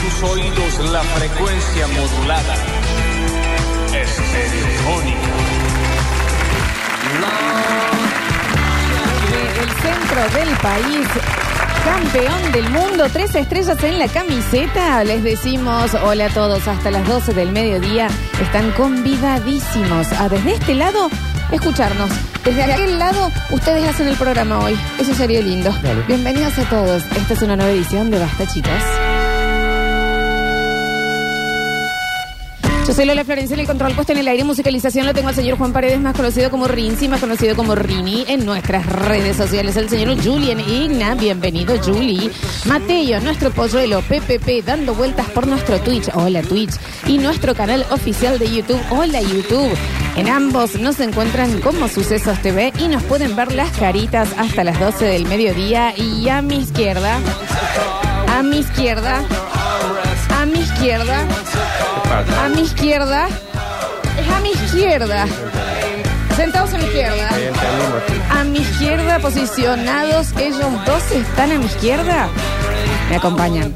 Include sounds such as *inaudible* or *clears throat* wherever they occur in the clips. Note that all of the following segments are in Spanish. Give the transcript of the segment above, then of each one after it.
tus oídos la frecuencia modulada. Estereofónica. El centro del país, campeón del mundo, tres estrellas en la camiseta. Les decimos hola a todos hasta las 12 del mediodía. Están convidadísimos a desde este lado escucharnos. Desde aquel lado, ustedes hacen el programa hoy. Eso sería lindo. Bienvenidos a todos. Esta es una nueva edición de Basta, chicos. Yo soy Lola Florencia en el control puesto en el aire musicalización lo tengo al señor Juan Paredes, más conocido como Rinzi, más conocido como Rini, en nuestras redes sociales. El señor Julian Igna, bienvenido Juli. Mateo, nuestro polluelo, PPP, dando vueltas por nuestro Twitch, hola Twitch, y nuestro canal oficial de YouTube, hola YouTube. En ambos nos encuentran como Sucesos TV y nos pueden ver las caritas hasta las 12 del mediodía. Y a mi izquierda, a mi izquierda, a mi izquierda. A mi izquierda. Es a mi izquierda. Sentados a mi izquierda. A mi izquierda, posicionados, ellos dos están a mi izquierda. Me acompañan.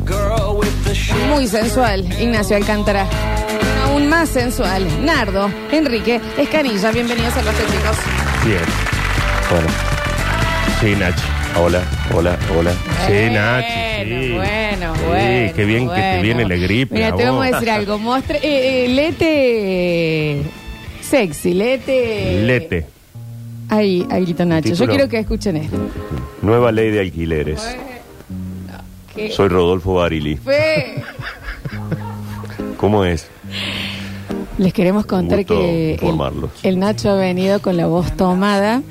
Muy sensual, Ignacio Alcántara. Aún más sensual, Nardo, Enrique, Escanilla. Bienvenidos a los chicos. Bien. Bueno. Sí, Nachi. Hola, hola, hola. Sí, Nachi. Sí. Bueno, Sí, bueno. qué bien que te bueno. viene la gripe. Mira, a te vamos a vos. decir algo. Mostre, eh, eh, lete sexy, lete. Lete. Ahí, ahí Nacho. Yo quiero que escuchen esto. Nueva ley de alquileres. ¿Qué Soy Rodolfo Barili. fue? *laughs* ¿Cómo es? Les queremos contar Gusto que el, informarlos. el Nacho ha venido con la voz tomada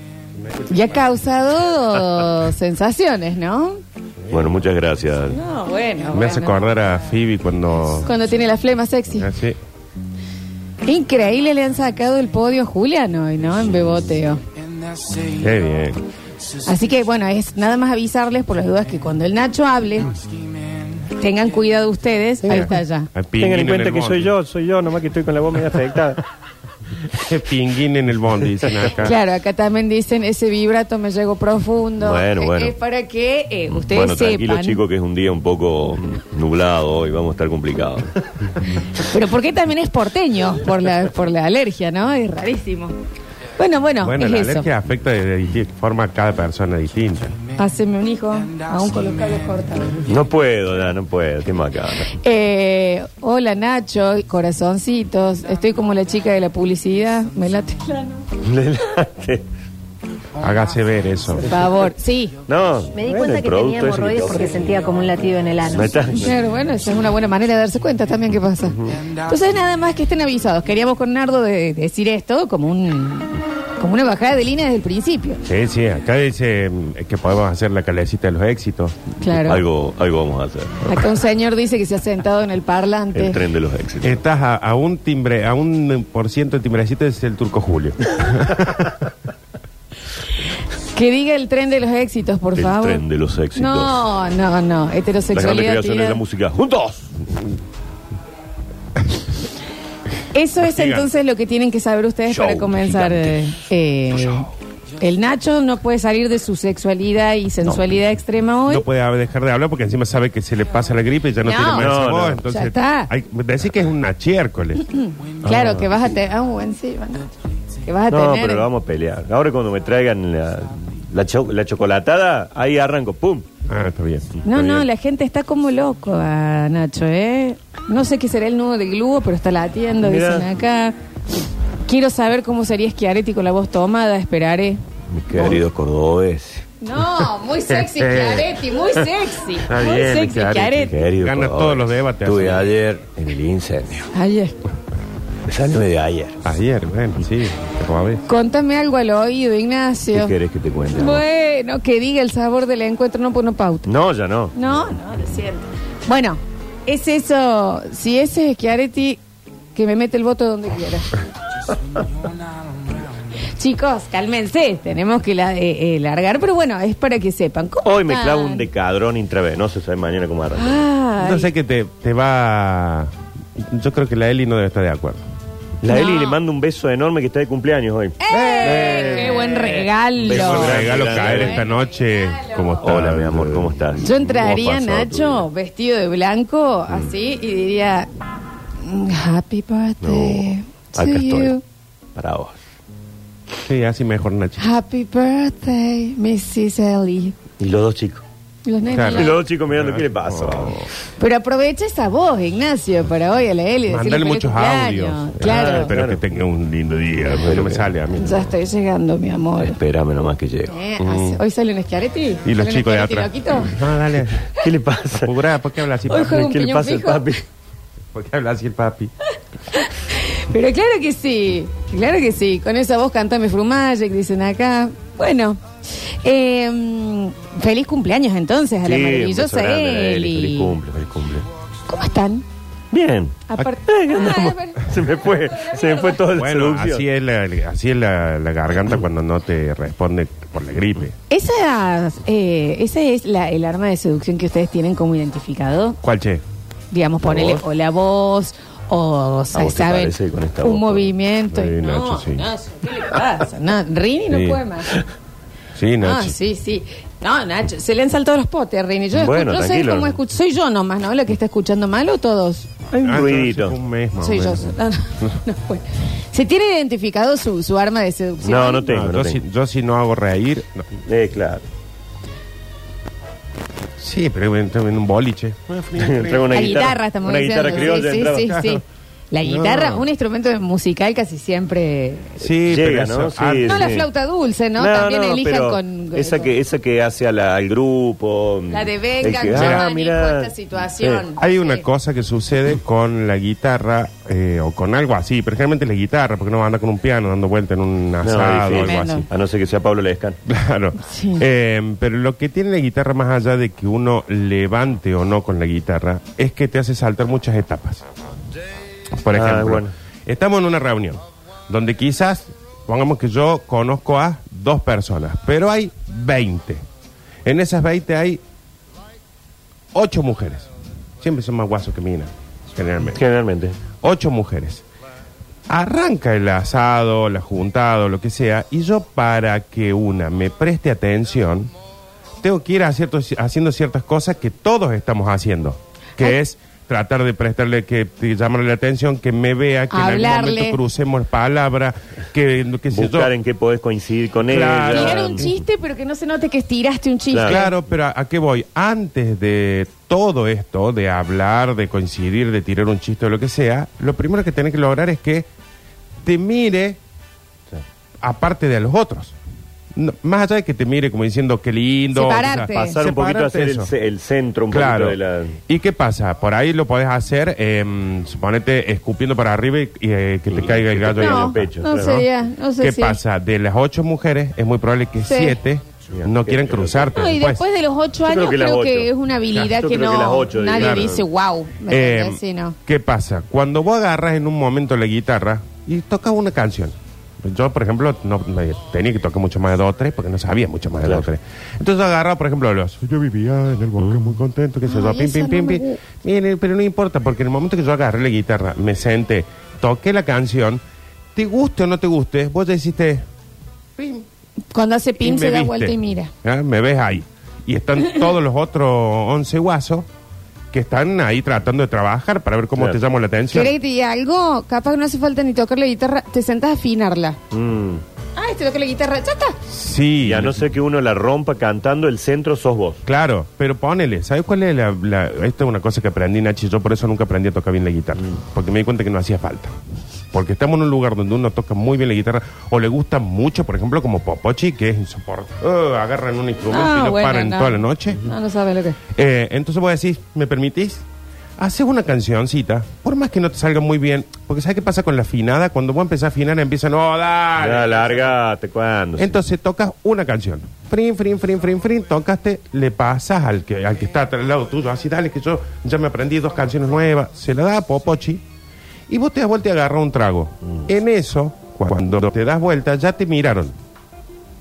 y ha causado *laughs* sensaciones, ¿no? Bueno, muchas gracias. No, bueno. Me hace bueno. acordar a Phoebe cuando. Cuando tiene la flema sexy. Así. Increíble, le han sacado el podio a Julián hoy, ¿no? En beboteo. Qué bien. Así que bueno, es nada más avisarles por las dudas que cuando el Nacho hable, tengan cuidado ustedes. Ahí está ya. Tengan en cuenta que soy yo, soy yo, nomás que estoy con la voz medio afectada. *laughs* *laughs* Pinguín en el bondi, dicen acá. Claro, acá también dicen ese vibrato me llegó profundo. Bueno, Eh, bueno. Es para que eh, ustedes Bueno, tranquilo, sepan. chicos, que es un día un poco nublado hoy. Vamos a estar complicados. Pero porque también es porteño por la, por la alergia, ¿no? Es rarísimo. Bueno, bueno, bueno, es la eso. alergia afecta de, forma a cada persona distinta. Haceme un hijo, aún con los cables cortados. No puedo, ya, no puedo. Eh, hola Nacho, corazoncitos. Estoy como la chica de la publicidad. Me late. Adelante. *laughs* Hágase ver eso. Por favor, sí. No. Me di bueno, cuenta que tenía hemorroides que- porque sentía como un latido en el ano. Claro, bueno, esa es una buena manera de darse cuenta también qué pasa. Entonces, nada más que estén avisados. Queríamos con Nardo de- decir esto como un como una bajada de línea desde el principio. Sí, sí, acá dice mm, que podemos hacer la calecita de los éxitos. Claro. Algo, algo vamos a hacer. Acá un señor dice que se ha sentado en el parlante. El tren de los éxitos. Estás a, a un timbre, a un por ciento de timbrecito es el turco Julio. *laughs* Que diga el tren de los éxitos, por el favor. tren de los éxitos. No, no, no. Heterosexualidad. creación de tía. la música. ¡Juntos! Eso es entonces lo que tienen que saber ustedes Show para comenzar. eh, el Nacho no puede salir de su sexualidad y sensualidad extrema hoy. No puede dejar de hablar porque encima sabe que se le pasa la gripe y ya no, No. tiene más No, voz. no. Entonces, Ya está. Hay, decir que es un nachiércoles. Claro, que vas a tener. Ah, bueno, sí, bueno. Que vas a No, tener. pero lo vamos a pelear. Ahora cuando me traigan la, la, cho- la chocolatada, ahí arranco, ¡pum! Ah, está bien. No, está no, bien. la gente está como loco a Nacho, ¿eh? No sé qué será el nudo de glúo, pero está latiendo, Mira. dicen acá. Quiero saber cómo sería Schiaretti con la voz tomada, esperaré. Mis queridos cordobeses. No, muy sexy *laughs* Schiaretti, muy sexy. Está muy bien, sexy Schiaretti. Schiaretti. Querido Gana Cordobés. todos los debates. Estuve así. ayer en el incendio. Ayer. Salió de ayer. Ayer, bueno, sí. como a ver. Contame algo al oído, ¿Qué Ignacio. querés que te cuente? Bueno, que diga el sabor del encuentro, no pone pauta. No, ya no. No, no, lo siento. Bueno, es eso. Si ese es Schiaretti, que me mete el voto donde quiera. *laughs* Chicos, cálmense, tenemos que la- eh, eh, largar, pero bueno, es para que sepan. ¿Cómo Hoy me están? clavo un decadrón intravenoso, ¿sabes? Mañana cómo arranca. Ay, No sé que te, te va. Yo creo que la Eli no debe estar de acuerdo. La No. Eli le manda un beso enorme que está de cumpleaños hoy. ¡Eh! ¡Qué buen regalo! Beso grande. regalo caer esta noche. ¿Cómo está? Hola, mi amor, ¿cómo estás? Yo entraría, ¿Cómo pasó tu Nacho, vestido de blanco, así, y diría, "Mm, Happy birthday No, to you. Para vos. Sí, así mejor, Nachi. Happy birthday, Mrs. Ellie. Y los dos chicos. Y los nenes Claro. al Y lado. los dos chicos mirando, ¿qué le pasa? Pero aprovecha esa voz, Ignacio, para hoy a la Eli. decirle Mandale feliz muchos cumpleaños. audios. Claro. Ah, Espero Claro. que tenga un lindo día. no me sale a mí. Ya estoy llegando, mi amor. Espérame nomás que llego. Eh, hace- Hoy sale un Schiaretti. Y los ¿Sale un chicos de Schiaretti atrás. loquito? No, dale. ¿Qué le pasa? *laughs* Apurá, ¿por qué habla así, Hoy papi? juega un ¿Qué le piñón pasa al fijo. papi? *laughs* ¿Por qué habla así el papi? *laughs* Pero claro que sí, claro que sí. Con esa voz cantame Frumagic, dicen acá. Bueno, eh, feliz cumpleaños entonces a la Sí, un beso maravillosa grande Eli. Eli. Feliz cumple, feliz cumple. ¿Cómo están? Bien. Aparte- Ay, ¿qué Ah, se me fue, se me fue toda la Bueno, seducción. así es, la, así es la, la garganta cuando no te responde por la gripe. Esa, eh, esa es la, el arma de seducción que ustedes tienen como identificado. ¿Cuál, che? Digamos, ¿La ponele voz? o la voz o, ¿A sa- vos te ¿saben? Un voz? movimiento. y- Sí, no, Nacho, sí. Nacho, ¿qué le pasa? No, Rini no Sí. puede más. Sí, Ah, Nachi. sí, sí. No, Nacho, se le han saltado los potes a Rini. Yo, escucho, Bueno, yo sé tranquilo. cómo escucho. Soy yo nomás, ¿no? La que está escuchando mal o todos. Hay un Ah, ruidito. Un mes más o Soy yo. No, no, no, bueno. ¿Se tiene identificado su, su arma de seducción? No, no tengo, No, no yo, tengo. si, yo si no hago reír. no. Eh, claro. Sí, pero en, en un boliche. *laughs* Traigo una la guitarra, guitarra, estamos una diciendo. guitarra criolla sí, entraba. sí, sí, La No. guitarra, un instrumento musical casi siempre. Sí, Llega, pero ¿no? eso- ah, Sí, No la sí. flauta dulce, ¿no? También elijan pero con. esa que esa que hace a la- al grupo La de venga, El que- yo ah, manejo mira. esta situación. Hay una Sí. cosa que sucede con la guitarra eh, o con algo así, pero generalmente la guitarra, porque no anda con un piano dando vuelta en un No, asado o algo así. Tremendo. A no ser que sea Pablo Lescan. *laughs* Claro. Sí. Eh, pero lo que tiene la guitarra, más allá de que uno levante o no con la guitarra, es que te hace saltar muchas etapas. Por Ah, ejemplo, bueno. estamos en una reunión donde quizás, pongamos que yo conozco a dos personas, pero hay 20. En esas 20 hay 8 mujeres. Siempre son más guasos que minas, generalmente. Generalmente. Ocho mujeres. Arranca el asado, la juntado, lo que sea, y yo para que una me preste atención, tengo que ir a ciertos- haciendo ciertas cosas que todos estamos haciendo, que Ay. es tratar de prestarle, que que llamarle la atención, que me vea, que en algún Hablarle. momento crucemos palabras, que, que sé yo. Buscar en qué podés coincidir con Claro. ella. Tirar un chiste, pero que no se note que estiraste un chiste. Claro. Claro, pero ¿a, a qué voy? Antes de todo esto, de hablar, de coincidir, de tirar un chiste o lo que sea, lo primero que tenés que lograr es que te mire Sí. aparte de a los otros. No, más allá de que te mire como diciendo qué lindo. Separarte. Pasar un poquito a separarte ser el, eso. ce- el centro un Claro. poquito de la. ¿Y qué pasa? Por ahí lo podés hacer, eh, suponete, escupiendo para arriba y eh, que te Y caiga el que te gallo caiga en No, el pecho, no claro. sería, no sé ¿Qué si- pasa? De las ocho mujeres, es muy probable que Sí. siete no quieran cruzarte. No, y después de los ocho Yo creo años que creo las que, ocho. es una habilidad Yo que creo no que las ocho, nadie claro. dice wow. ¿me Eh, entendés? Sí, no. ¿Qué pasa? Cuando vos agarras en un momento la guitarra y tocas una canción. Yo, por ejemplo, no me- tenía que tocar mucho más de dos o tres porque no sabía mucho más de Claro. dos o tres. Entonces agarraba, por ejemplo, los Yo vivía en el bosque muy contento, que se yo, Ay, pim, esa pim, no pim, me pim. gusta. Pero no importa, porque en el momento que yo agarré la guitarra, me senté, toqué la canción, te guste o no te guste, vos ya hiciste. Pim, Cuando hace y pin me se da viste. vuelta y mira. Ah, Me ves ahí. Y están *laughs* todos los otros 11 guasos que están ahí tratando de trabajar para ver cómo Claro. te llamo la atención. ¿Querés que te diga algo? Capaz que no hace falta ni tocar la guitarra, te sentás a afinarla. Mm. Ah, te toca la guitarra, ya está. Sí. Y a no ser que uno la rompa cantando, el centro sos vos. Claro, pero ponele, ¿sabes cuál es la, la- Esta es una cosa que aprendí, Nachi, yo por eso nunca aprendí a tocar bien la guitarra, porque me di cuenta que no hacía falta. Porque estamos en un lugar donde uno toca muy bien la guitarra, o le gusta mucho, por ejemplo, como Popochi, que es insoportable. Oh, agarran un instrumento Ah, y lo bueno, paran no. toda la noche. No, no sabes lo que. Eh, entonces voy a decir, ¿me permitís? Haces una cancioncita, por más que no te salga muy bien, porque ¿sabes qué pasa con la afinada? Cuando vos empezás a afinar, empiezan, no, dale. Ya, largate, ¿cuándo? Entonces tocas una canción. Frin, frin, frin, frin, frin, tocaste, le pasas al que, al que está al lado tuyo, así dale que yo ya me aprendí dos canciones nuevas, se la da a Popochi, y vos te das vuelta y agarras un trago. En eso, cuando te das vuelta, ya te miraron.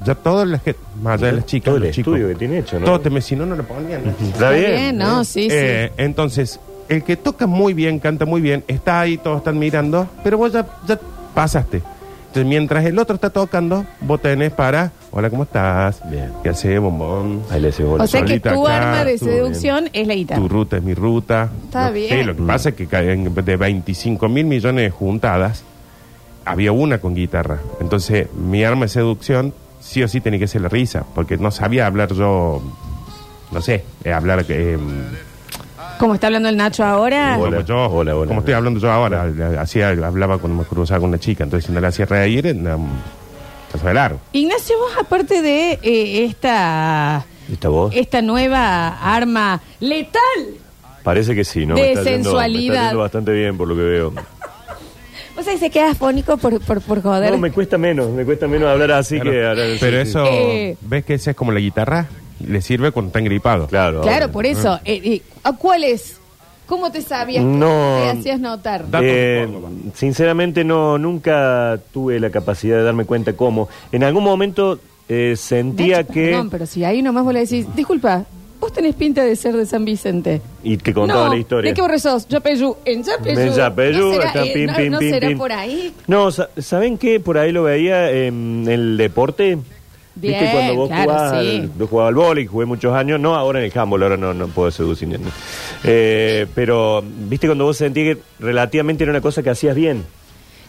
Ya todas las que, más allá de las chicas, Todo el los chicos, estudio que tiene hecho, ¿no? todos te me, si no, no le ponían. Está bien. ¿no? Sí, Eh, Entonces, el que toca muy bien, canta muy bien, está ahí, todos están mirando, pero vos ya, ya pasaste. Entonces, mientras el otro está tocando, vos tenés para, hola, ¿cómo estás? Bien. ¿Qué haces, bombón? Ahí le bola. O sea que solita tu acá, arma de tú, seducción es la guitarra. Tu ruta es mi ruta. Está No, bien. Sí, lo que pasa es que de 25 mil millones juntadas, había una con guitarra. Entonces, mi arma de seducción sí o sí tenía que ser la risa, porque no sabía hablar yo, no sé, eh, hablar eh, Como está hablando el Nacho ahora. Hola. como yo, hola, hola. como estoy hablando yo ahora. Hacía, hablaba cuando me cruzaba con una chica, entonces si no le hacía reír, no, paso de largo. Ignacio, vos aparte de eh, esta, ¿Esta voz? esta nueva arma letal, Parece que sí, ¿no? De Me está yendo- me sensualidad. está yendo bastante bien por lo que veo. vos sabés que se queda afónico por, por, por joder. No, me cuesta menos, me cuesta menos hablar así Claro. que hablar en Pero eso, Eh. ¿ves que esa es como la guitarra? Le sirve cuando está engripado. Claro. Claro, por eso. Eh, eh, ¿A cuál es? ¿Cómo te sabías? No. ¿Te hacías notar? Eh, sinceramente no, nunca tuve la capacidad de darme cuenta cómo. En algún momento eh, sentía Nacho, que... Perdón, pero si ahí nomás vos le decís, disculpa, vos tenés pinta de ser de San Vicente. Y que contaba no, la historia. ¿De qué barrio sos? Yapeyú. En Yapeyú. En Yapeyú, ¿No será, eh, pim, no, pim, no pim, será por ahí? No, sa- ¿saben qué? Por ahí lo veía en el deporte. Bien, ¿Viste cuando vos claro, jugabas, sí. al- yo jugaba al vóley, jugué muchos años, no ahora en el handball, ahora no, no puedo seducir. ni- Eh, pero, ¿viste cuando vos sentías que relativamente era una cosa que hacías bien?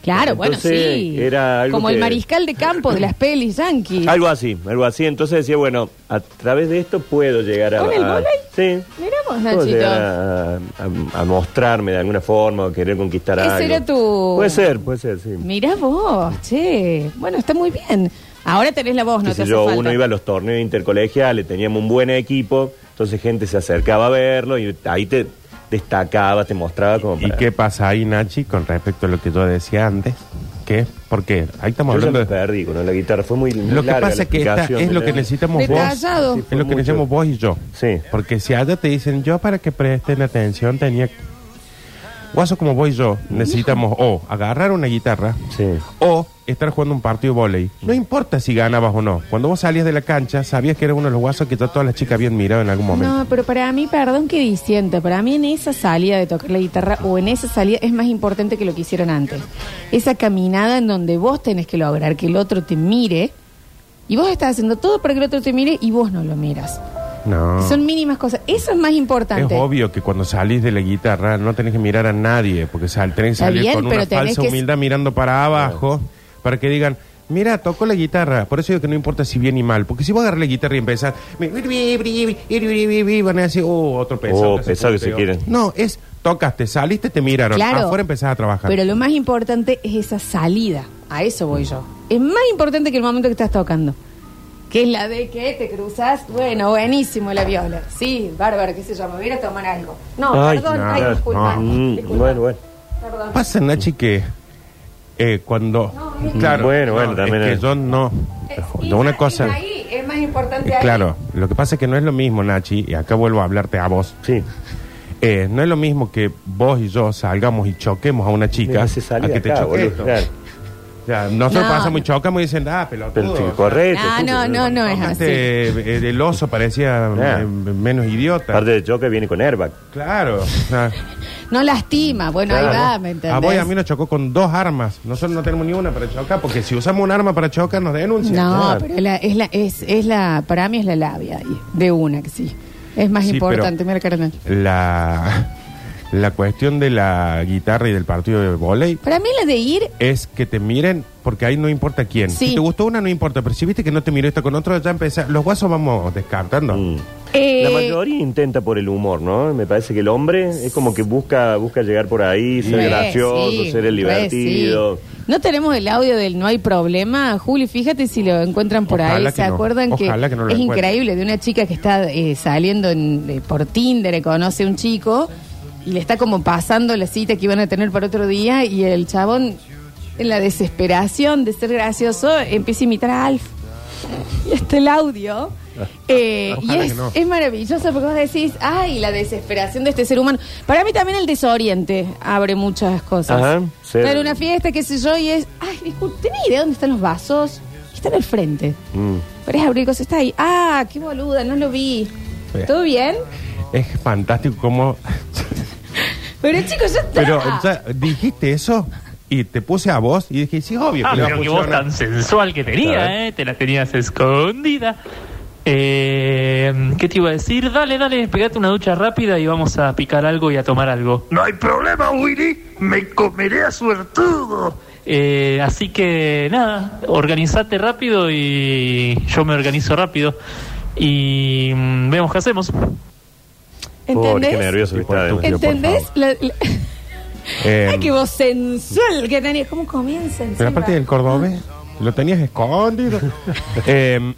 Claro, bueno, sí. era algo Como el que- mariscal de campo de las pelis yankees. *laughs* Algo así, algo así. Entonces decía, bueno, a través de esto puedo llegar a... ¿Con el a- vóley? Sí. Mirá vos, Puedo Nachito. llegar a, a- a mostrarme de alguna forma o querer conquistar Ese algo. era tu- Puede ser, puede ser, sí. Mirá vos, che. Bueno, está muy bien. Ahora tenés la voz, no Qué te sé hace yo, falta. uno iba a los torneos intercolegiales, teníamos un buen equipo, entonces gente se acercaba a verlo y ahí te destacaba, te mostraba como ¿Y para- qué pasa ahí, Nachi, con respecto a lo que yo decía antes? ¿Qué? ¿Por qué? Ahí estamos Yo ya hablando me de... perdí con la guitarra, fue muy, muy Lo que larga pasa la es que esta explicación, es lo ¿no? que necesitamos Detallado. vos. Sí, fue es lo que mucho. necesitamos vos y yo. Sí. Porque si allá te dicen yo para que presten atención tenía... Guaso como vos y yo necesitamos o agarrar una guitarra Sí. o estar jugando un partido de volei. No importa si ganabas o no. Cuando vos salías de la cancha sabías que era uno de los guasos que ya todas las chicas habían mirado en algún momento. No, pero para mí, perdón que disienta, para mí en esa salida de tocar la guitarra o en esa salida es más importante que lo que hicieron antes. Esa caminada en donde vos tenés que lograr que el otro te mire y vos estás haciendo todo para que el otro te mire y vos no lo miras. No. Son mínimas cosas. Eso es más Es importante. obvio que cuando salís de la guitarra no tenés que mirar a nadie, porque sal, tenés que Está salir bien, con pero una tenés falsa que- humildad mirando para abajo, para que digan, mira, toco la guitarra. Por eso digo que no importa si bien y mal, porque si vos agarras la guitarra y empezás, van a decir, oh, otro pesado. Oh, pesado que se puteo". quieren. No, es, tocaste, saliste, te miraron, Claro. afuera empezás a trabajar. Pero lo más importante es esa salida. A eso voy yo. Es más importante que el momento que estás tocando. Que es la de que te cruzas. Bueno, buenísimo la viola. Sí, bárbaro, qué sé yo, me voy a ir a tomar algo. No, Ay, perdón, no, ay, disculpa. no. Mm, disculpa. bueno, bueno. Perdón. Pasa, Nachi, que eh, cuando... No, es- claro, Bueno, bueno, no, también es que es- yo no... Es- de una cosa... ahí, es más importante ahí. Claro, lo que pasa es que no es lo mismo, Nachi, y acá vuelvo a hablarte a vos. Sí. Eh, no es lo mismo que vos y yo salgamos y choquemos a una chica a que te acá, choque. boludo, claro. Ya, nosotros No, pasamos y chocamos y dicen, ah, Pero pelotudo. sí, correcto. No, sí, no, no, no es así. Este, eh, el oso parecía Ah. eh, menos idiota. Parte de choque viene con airbag. Claro. No lastima. Bueno, ahí va, ¿me entendés? a vos y a mí nos chocó con dos armas. Nosotros no tenemos ni una para chocar, porque si usamos un arma para chocar nos denuncian. No, Claro. pero la- es, la, es, es la, para mí es la labia ahí, de una que sí. Es más Sí, importante, mira, carnal. La, la cuestión de la guitarra y del partido de volei Para mí la de ir, es que te miren, porque ahí no importa quién. Sí. Si te gustó una, no importa, pero si viste que no te miró esta con otro, ya empezás. Los guasos vamos descartando. Mm. eh, La mayoría intenta por el humor, ¿no? Me parece que el hombre es como que busca busca llegar por ahí, ser re, gracioso, sí, ser el re, divertido. sí. No tenemos el audio del no hay problema. Juli, fíjate si lo encuentran por Ojalá ahí. que ¿Se no. acuerdan que, Ojalá que no lo es encuentren. increíble de una chica que está eh, saliendo en- eh, por Tinder, y conoce a un chico y le está como pasando la cita que iban a tener para otro día y el chabón, en la desesperación de ser gracioso, empieza a imitar a Alf. Y está el audio. *laughs* Eh, y es, no. es maravilloso porque vos decís, ay, la desesperación de este ser humano. Para mí también el desoriente abre muchas cosas. Ajá, sí. En una fiesta, qué sé yo, y es, ay, disculpe, ¿tenés idea dónde están los vasos? Están al frente. Mm. Pero es abrir cosas, está ahí. Ah, qué boluda, no lo vi. Bien. ¿Todo bien? Es fantástico cómo Pero chicos, ya está. Pero ya dijiste eso y te puse a vos y dije, sí, obvio. Ah, que pero qué voz funcionar. tan sensual que tenía. ¿eh? Te la tenías escondida. Eh, ¿Qué te iba a decir? Dale, dale, pegate una ducha rápida y vamos a picar algo y a tomar algo. No hay problema, Willy. Me comeré a suertudo. Eh, así que nada, organizate rápido y yo me organizo rápido. Y mm, vemos qué hacemos. Pobre, qué ¿Entendés? nervioso que Sí, por está. tu- además. por ¿Entendés? La- la- *laughs* Eh, Ay, qué voz sensual que tenía. ¿Cómo comienza Pero aparte del cordobés, lo tenías escondido. *laughs* Eh,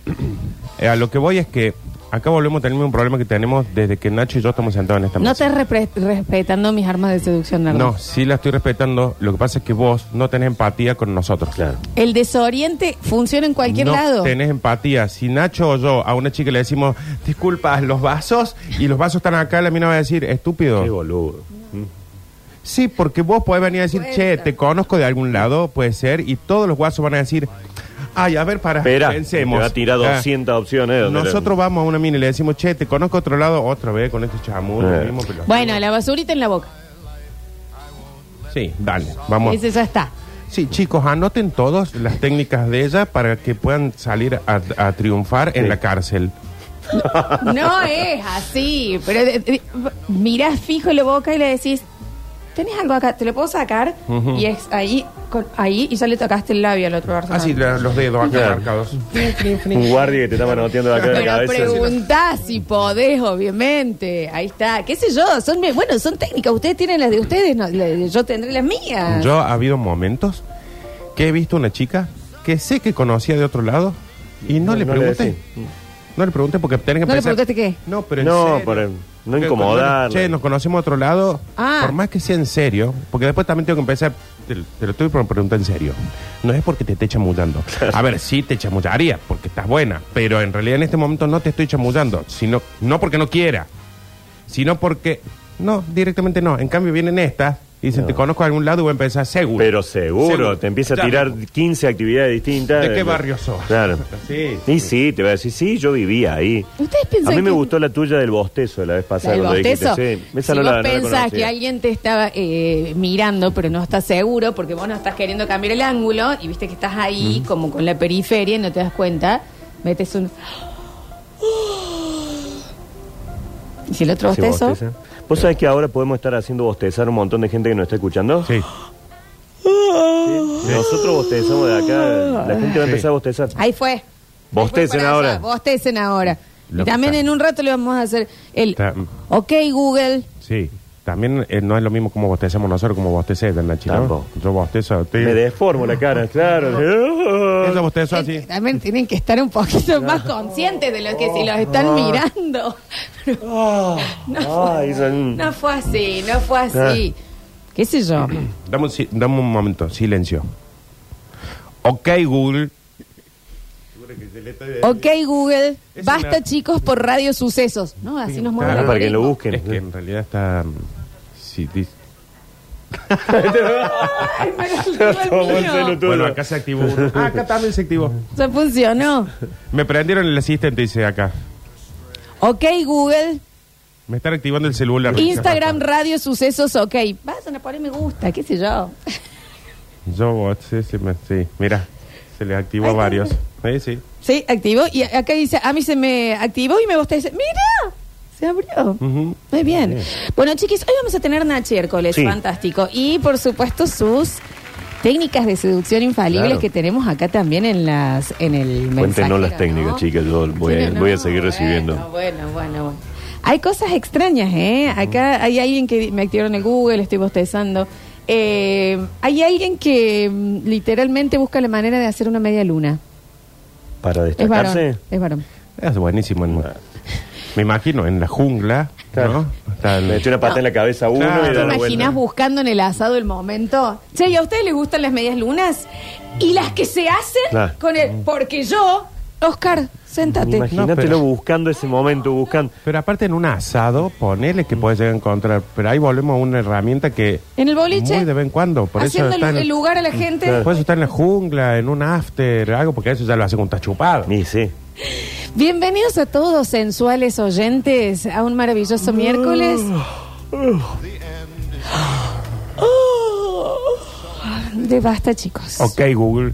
eh, a lo que voy es que acá volvemos a tener un problema que tenemos desde que Nacho y yo estamos sentados en esta No mesa. estás repre- respetando mis armas de seducción, Nardo. No, sí la estoy respetando. Lo que pasa es que vos no tenés empatía con nosotros. Claro. El desoriente funciona en cualquier no lado. tenés empatía. Si Nacho o yo a una chica le decimos, disculpa, los vasos, y los vasos están acá, la mina va a decir, estúpido. Qué boludo. Sí, porque vos podés venir a decir, che, te conozco de algún lado, puede ser, y todos los guasos van a decir, ay, a ver, para, Espera, pensemos. te va a tirar Ah, 200 opciones. donde Nosotros vamos a una mina y le decimos, che, te conozco otro lado, otra vez con este chamú. lo Eh. mismo, Bueno, la basurita en la boca. Sí, dale, vamos. Ese ya está. Sí, chicos, anoten todos las técnicas de ella para que puedan salir a, a triunfar en Sí. la cárcel. No es así, pero de- de- mirás fijo la boca y le decís, ¿tenés algo acá? ¿Te lo puedo sacar? Y es ahí, con- ahí, y ya le tocaste el labio al otro persona. Así, la- los dedos acá marcados. Un guardia que te está manoteando acá de la Pero cabeza. preguntás si podés, obviamente. Ahí está. ¿Qué sé yo? Son, bueno, son técnicas. Ustedes tienen las de ustedes, no, la- yo tendré las mías. Yo ha habido momentos que he visto una chica que sé que conocía de otro lado y no, No, le no le pregunté. no le pregunté porque tenés que ¿No le pensar- preguntaste qué? No, pero en No, serio. por el- no cuando, Che, nos conocemos de otro lado. Ah. Por más que sea en serio, porque después también tengo que empezar. Te, te lo estoy por preguntar en serio. No es porque te esté chamullando. *laughs* A ver, sí te chamullaría porque estás buena, pero en realidad en este momento no te estoy chamullando, sino no porque no quiera, sino porque no, directamente no. En cambio vienen estas y dicen, te conozco de algún lado y voy a empezar seguro. Pero seguro, Seguro. te empieza a tirar 15 actividades distintas. ¿De qué barrio sos? Claro. *laughs* Sí. Y sí, te va a decir, sí, yo vivía ahí. ¿Ustedes A piensan mí me que- gustó la tuya del bostezo de la vez ¿La pasada. del cuando dijiste, bostezo? sí, esa si no vos la- no pensás que alguien te estaba eh, mirando, pero no estás seguro, porque vos no estás queriendo cambiar el ángulo, y viste que estás ahí, como con la periferia, y no te das cuenta, metes un... *gasps* ¿Y si el otro Sí, bostezo? bosteza. ¿Vos sabés que ahora podemos estar haciendo bostezar a un montón de gente que nos está escuchando? Sí. Sí. Nosotros bostezamos de acá, la gente va a Sí. empezar a bostezar. Ahí fue. Bostecen Ahí fue para ahora. allá, Bostecen ahora. Lo y que también está- en un rato le vamos a hacer el... Está- Ok, Google. Sí. También eh, no es lo mismo como bostecemos nosotros como bostecés, Nachi, ¿no? Tampoco. Yo bostezo. te- Me deformo la cara, claro. *laughs* Ella bostezo así. También tienen que estar un poquito más conscientes de lo que si los están mirando. *laughs* Ay, son- No fue así, no fue así. ¿Qué sé yo? *clears throat* Dame un, si- dame un momento, silencio. Ok, Google. Ok, Google. Es Basta, una- chicos, por radio sucesos. No, así nos mueve Claro, el para que lo algoritmo. busquen. Es que en realidad está. Ay, el mío. Bueno, acá se activó uno. Ah, acá también se activó. Ya funcionó. Me prendieron el asistente, dice acá. Ok, Google. Me están activando el celular. Instagram, radio sucesos, ok. Vayan a poner me gusta, qué sé yo. Yo, sí, sí, me- sí. Mira, se le activó a Ay, varios. Sí, sí. Sí, activó. Y acá dice, a mí se me activó y me gusta. Dice, mira, se abrió. Ujú. Muy bien. Bueno, chiquis, hoy vamos a tener Nachi Hércoles, Sí. fantástico. Y por supuesto sus técnicas de seducción infalibles Claro. que tenemos acá también en las en el Cuéntenos mensajero, las técnicas, ¿no? chicas. Yo voy a, Sí, no, voy a seguir *laughs* bueno, recibiendo. Bueno, bueno, bueno. Hay cosas extrañas, ¿eh? Acá hay alguien que me activaron el Google, estoy bostezando. Eh, hay alguien que mm, literalmente busca la manera de hacer una media luna. Para Es varón. destacarse. Es varón. Es buenísimo. en- me imagino, en la jungla, Claro. ¿no? Está el- Me eché una pata en la cabeza a uno Claro. y ¿Te da la imaginas vuelta. buscando en el asado el momento? Che, ¿y a ustedes les gustan las medias lunas? Y las que se hacen Claro. con el... Porque yo, Oscar, séntate. Imagínatelo No, pero- buscando ese momento, buscando. Pero aparte en un asado, ponele que puedes llegar a encontrar. Pero ahí volvemos a una herramienta que. En el boliche, Muy de vez en cuando. Por eso está el, en, el lugar a la gente. por eso está en la jungla, en un after, algo, porque eso ya lo hace con chupado. Y sí. Bienvenidos a todos, sensuales oyentes, a un maravilloso miércoles. *gasps* Ah, de basta, chicos. Ok, Google.